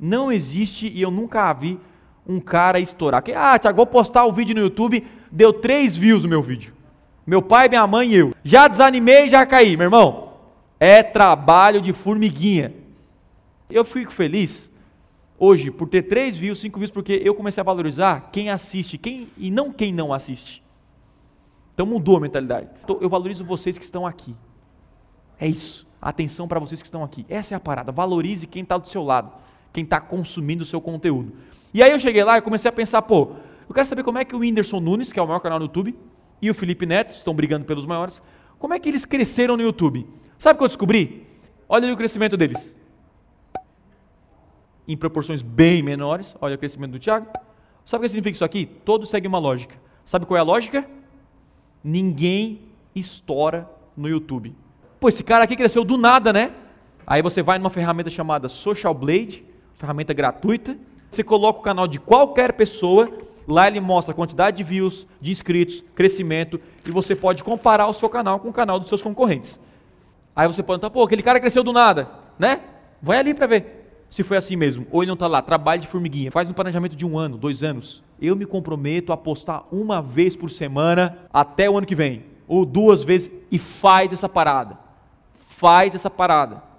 Não existe e eu nunca vi um cara estourar. Que, ah, Tiago, vou postar o vídeo no YouTube, deu três views o meu vídeo. Meu pai, minha mãe e eu. Já desanimei, já caí, meu irmão. É trabalho de formiguinha. Eu fico feliz hoje por ter três views, cinco views, porque eu comecei a valorizar quem assiste, quem e não quem não assiste. Então mudou a mentalidade. Eu valorizo vocês que estão aqui. É isso. Atenção para vocês que estão aqui. Essa é a parada. Valorize quem está do seu lado, quem está consumindo o seu conteúdo. E aí eu cheguei lá e comecei a pensar, pô, eu quero saber como é que o Whindersson Nunes, que é o maior canal no YouTube, e o Felipe Neto, estão brigando pelos maiores, como é que eles cresceram no YouTube? Sabe o que eu descobri? Olha ali o crescimento deles. Em proporções bem menores, olha o crescimento do Thiago. Sabe o que significa isso aqui? Todos seguem uma lógica. Sabe qual é a lógica? Ninguém estoura no YouTube. Pô, esse cara aqui cresceu do nada, né? Aí você vai numa ferramenta chamada Social Blade, ferramenta gratuita. Você coloca o canal de qualquer pessoa, lá ele mostra a quantidade de views, de inscritos, crescimento, e você pode comparar o seu canal com o canal dos seus concorrentes. Aí você pode estar, pô, aquele cara cresceu do nada, né? Vai ali para ver se foi assim mesmo. Ou ele não está lá, trabalho de formiguinha, faz um planejamento de um ano, dois anos. Eu me comprometo a postar uma vez por semana até o ano que vem, ou duas vezes, e faz essa parada. Faz essa parada.